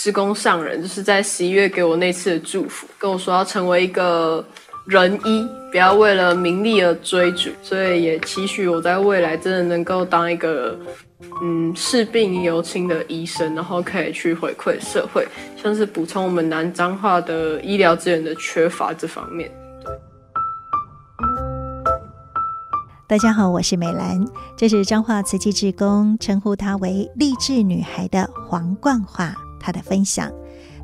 师公上人就是在十一月给我那次的祝福，跟我说要成为一个仁医，不要为了名利而追逐，所以也期许我在未来真的能够当一个嗯视病犹亲的医生，然后可以去回馈社会，像是补充我们南彰化的医疗资源的缺乏这方面。大家好，我是美兰，这是彰化慈济志工称呼她为励志女孩的黄冠华，他的分享。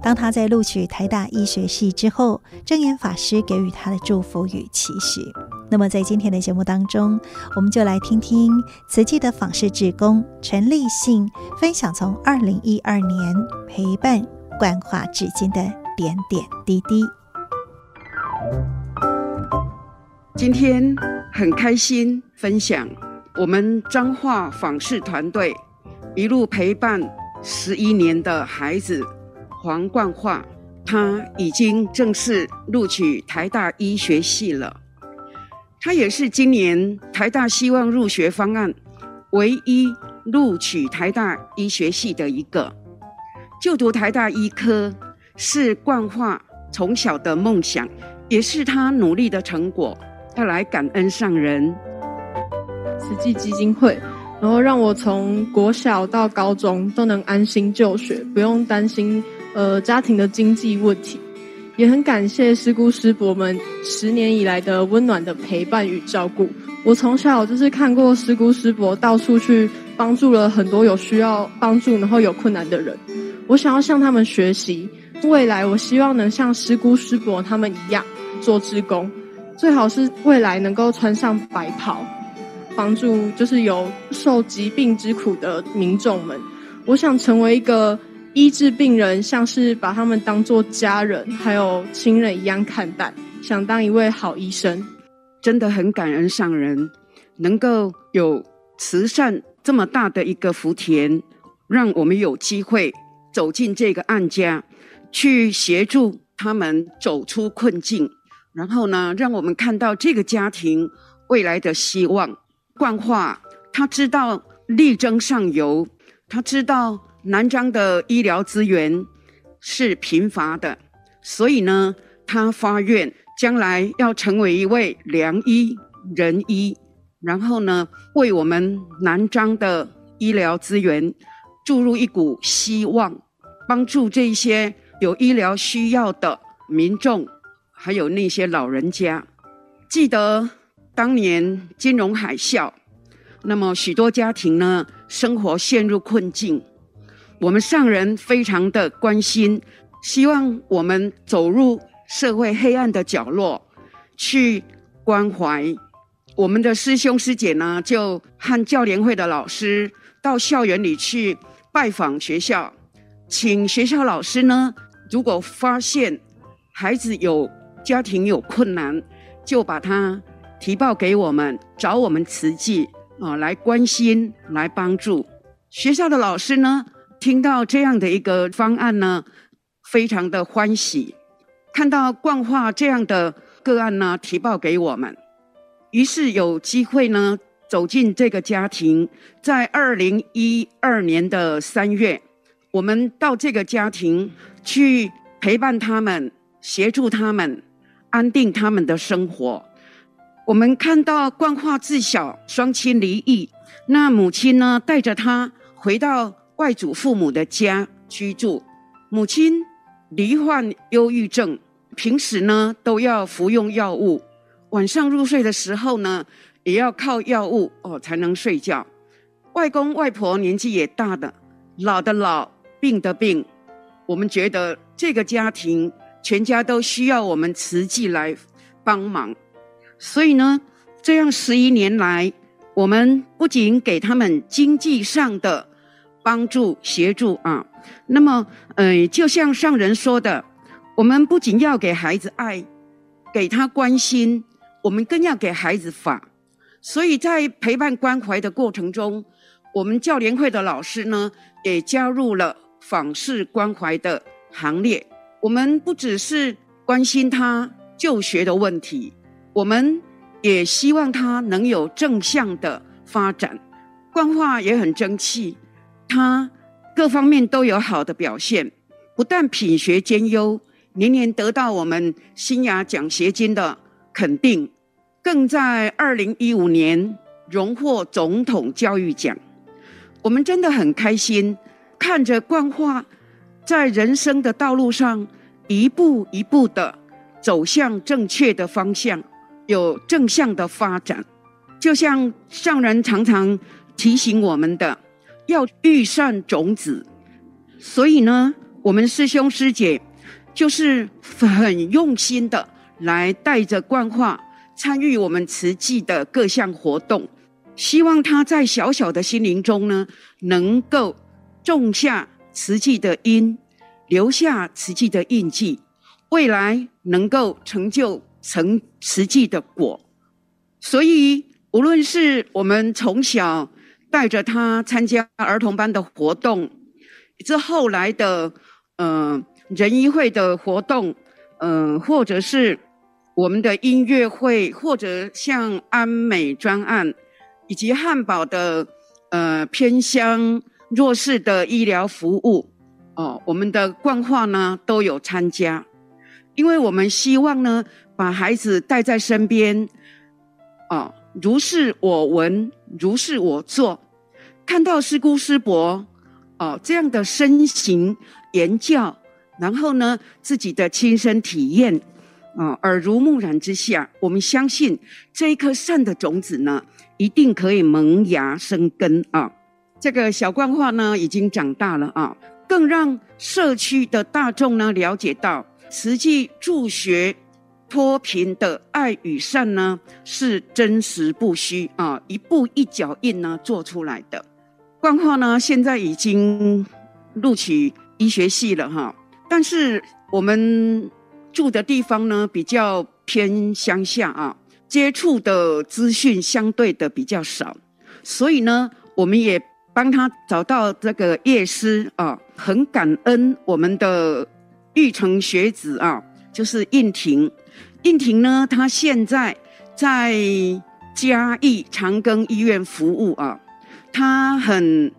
当他在录取台大医学系之后，正言法师给予他的祝福与期许。那么在今天的节目当中，我们就来听听慈济的访视志工陈立信分享从二零一二年陪伴冠华至今的点点滴滴。今天很开心分享我们彰化访视团队一路陪伴十一年的孩子黄冠华，他已经正式录取台大医学系了。他也是今年台大希望入学方案唯一录取台大医学系的一个。就读台大医科是冠华从小的梦想，也是他努力的成果。要来感恩上人，慈济基金会，然后让我从国小到高中都能安心就学，不用担心呃家庭的经济问题。也很感谢师姑师伯们十年以来的温暖的陪伴与照顾。我从小就是看过师姑师伯到处去帮助了很多有需要帮助然后有困难的人。我想要向他们学习，未来我希望能像师姑师伯他们一样做志工。最好是未来能够穿上白袍，帮助就是有受疾病之苦的民众们。我想成为一个医治病人，像是把他们当作家人还有亲人一样看待，想当一位好医生。真的很感恩上人，能够有慈善这么大的一个福田，让我们有机会走进这个案家，去协助他们走出困境。然后呢，让我们看到这个家庭未来的希望。冠华他知道力争上游，他知道南彰的医疗资源是贫乏的，所以呢，他发愿将来要成为一位良医仁医，然后呢，为我们南彰的医疗资源注入一股希望，帮助这些有医疗需要的民众。还有那些老人家，记得当年金融海啸，那么许多家庭呢，生活陷入困境。我们上人非常的关心，希望我们走入社会黑暗的角落去关怀。我们的师兄师姐呢，就和教联会的老师到校园里去拜访学校，请学校老师呢，如果发现孩子有家庭有困难，就把他提报给我们，找我们慈济啊来关心、来帮助。学校的老师呢，听到这样的一个方案呢，非常的欢喜。看到冠华这样的个案呢，提报给我们，于是有机会呢走进这个家庭。在二零一二年的三月，我们到这个家庭去陪伴他们，协助他们。安定他们的生活。我们看到冠华自小双亲离异，那母亲呢，带着他回到外祖父母的家居住。母亲罹患忧郁症，平时呢都要服用药物，晚上入睡的时候呢也要靠药物哦才能睡觉。外公外婆年纪也大的，老的老，病的病。我们觉得这个家庭。全家都需要我们慈济来帮忙，所以呢，这样十一年来，我们不仅给他们经济上的帮助协助啊，那么，呃，就像上人说的，我们不仅要给孩子爱，给他关心，我们更要给孩子法。所以在陪伴关怀的过程中，我们教联会的老师呢，也加入了访视关怀的行列。我们不只是关心他就学的问题，我们也希望他能有正向的发展。冠华也很争气，他各方面都有好的表现。不但品学兼优，年年得到我们新雅奖学金的肯定，更在二零一五年荣获总统教育奖。我们真的很开心，看着冠樺在人生的道路上一步一步的走向正确的方向，有正向的发展。就像上人常常提醒我们的，要育善种子。所以呢，我们师兄师姐就是很用心的来带着冠化参与我们慈济的各项活动，希望他在小小的心灵中呢，能够种下慈济的因，留下慈济的印记，未来能够成就成实际的果。所以，无论是我们从小带着他参加儿童班的活动，这后来的，呃，仁医会的活动，呃，或者是我们的音乐会，或者像安美专案，以及汉堡的呃偏乡弱势的医疗服务，哦，我们的冠樺呢都有参加，因为我们希望呢把孩子带在身边，哦，如是我闻，如是我做，看到师姑师伯。哦，这样的身行言教，然后呢，自己的亲身体验，啊、耳濡目染之下，我们相信这一颗善的种子呢，一定可以萌芽生根啊、这个小冠樺呢，已经长大了啊、更让社区的大众呢了解到，实际助学脱贫的爱与善呢，是真实不虚啊、一步一脚印呢做出来的。冠樺呢，现在已经录取医学系了哈，但是我们住的地方呢比较偏乡下啊，接触的资讯相对的比较少，所以呢，我们也帮他找到这个业师啊，很感恩我们的育成学子啊，就是应婷。应婷呢，他现在在嘉义长庚医院服务啊。他很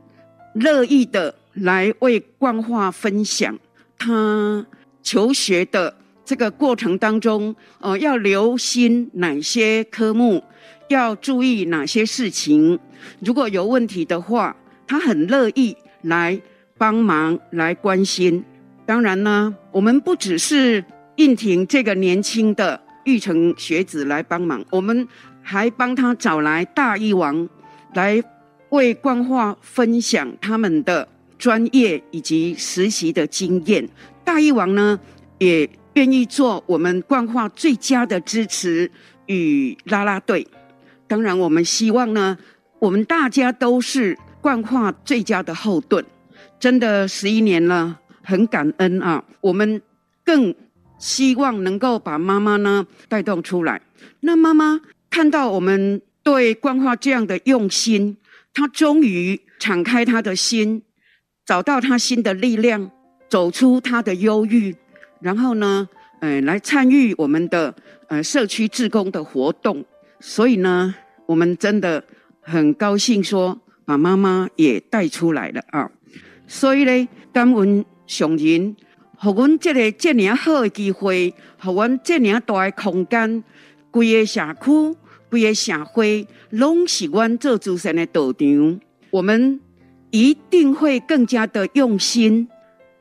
乐意的来为冠樺分享他求学的这个过程当中，呃，要留心哪些科目，要注意哪些事情。如果有问题的话，他很乐意来帮忙来关心。当然呢，我们不只是应婷这个年轻的育成学子来帮忙，我们还帮他找来大医王来。为冠樺分享他们的专业以及实习的经验，大医王呢也愿意做我们冠樺最佳的支持与啦啦队。当然，我们希望呢，我们大家都是冠樺最佳的后盾。真的十一年了，很感恩啊！我们更希望能够把妈妈呢带动出来。那妈妈看到我们对冠樺这样的用心。她终于敞开他的心，找到他新的力量，走出他的忧郁，然后呢，呃，来参与我们的呃社区志工的活动。所以呢，我们真的很高兴说，把妈妈也带出来了啊。所以呢，感恩上人，给我们这个这么好的机会，给我们这么大的空间，规个社区。规个社会拢是阮做慈善的道场，我们一定会更加的用心，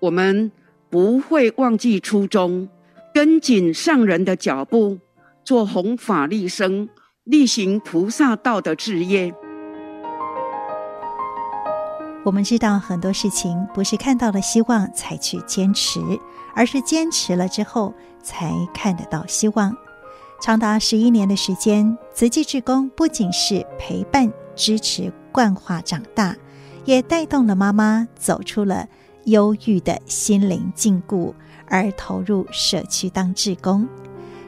我们不会忘记初衷，跟紧上人的脚步，做弘法利生、力行菩萨道的志业。我们知道很多事情不是看到了希望才去坚持，而是坚持了之后才看得到希望。长达十一年的时间，慈济志工不仅是陪伴支持冠化长大，也带动了妈妈走出了忧郁的心灵禁锢，而投入社区当志工。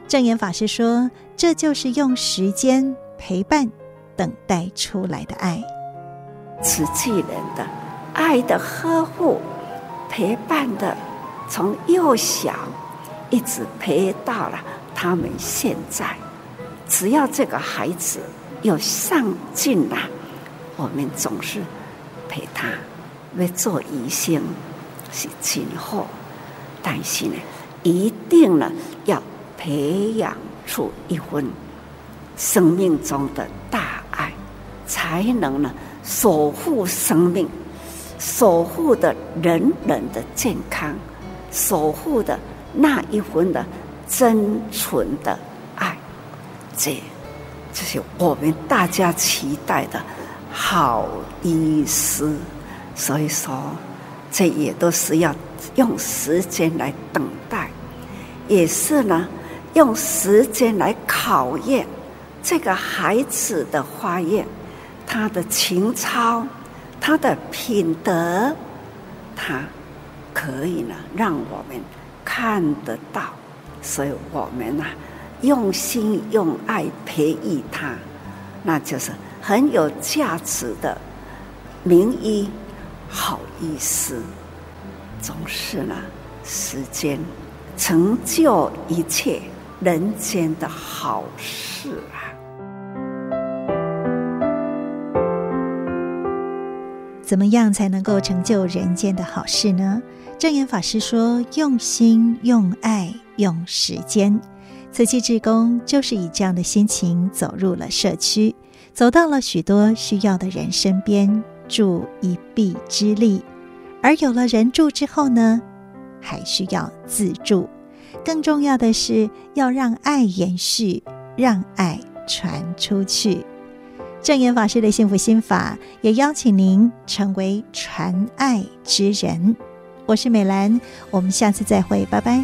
证严法师说：“这就是用时间陪伴等待出来的爱。慈济人的爱的呵护、陪伴的，从幼小一直陪到了。”他们现在，只要这个孩子有上进了，我们总是陪他来做医生，是今后但是呢，一定呢要培养出一份生命中的大爱，才能呢守护生命，守护的人人的健康，守护的那一份的真纯的爱，这这是我们大家期待的好医师。所以说，这也都是要用时间来等待，也是呢，用时间来考验这个孩子的发愿，他的情操，他的品德，他可以呢，让我们看得到。所以我们呢，用心用爱培育他，那就是很有价值的名医。好医师，总是呢，时间成就一切人间的好事啊！怎么样才能够成就人间的好事呢？证严法师说：用心、用爱、用时间。慈济志工就是以这样的心情走入了社区，走到了许多需要的人身边。助一臂之力，而有了人助之后呢，还需要自助。更重要的是，要让爱延续，让爱传出去。正言法师的幸福心法，也邀请您成为传爱之人。我是美兰，我们下次再会，拜拜。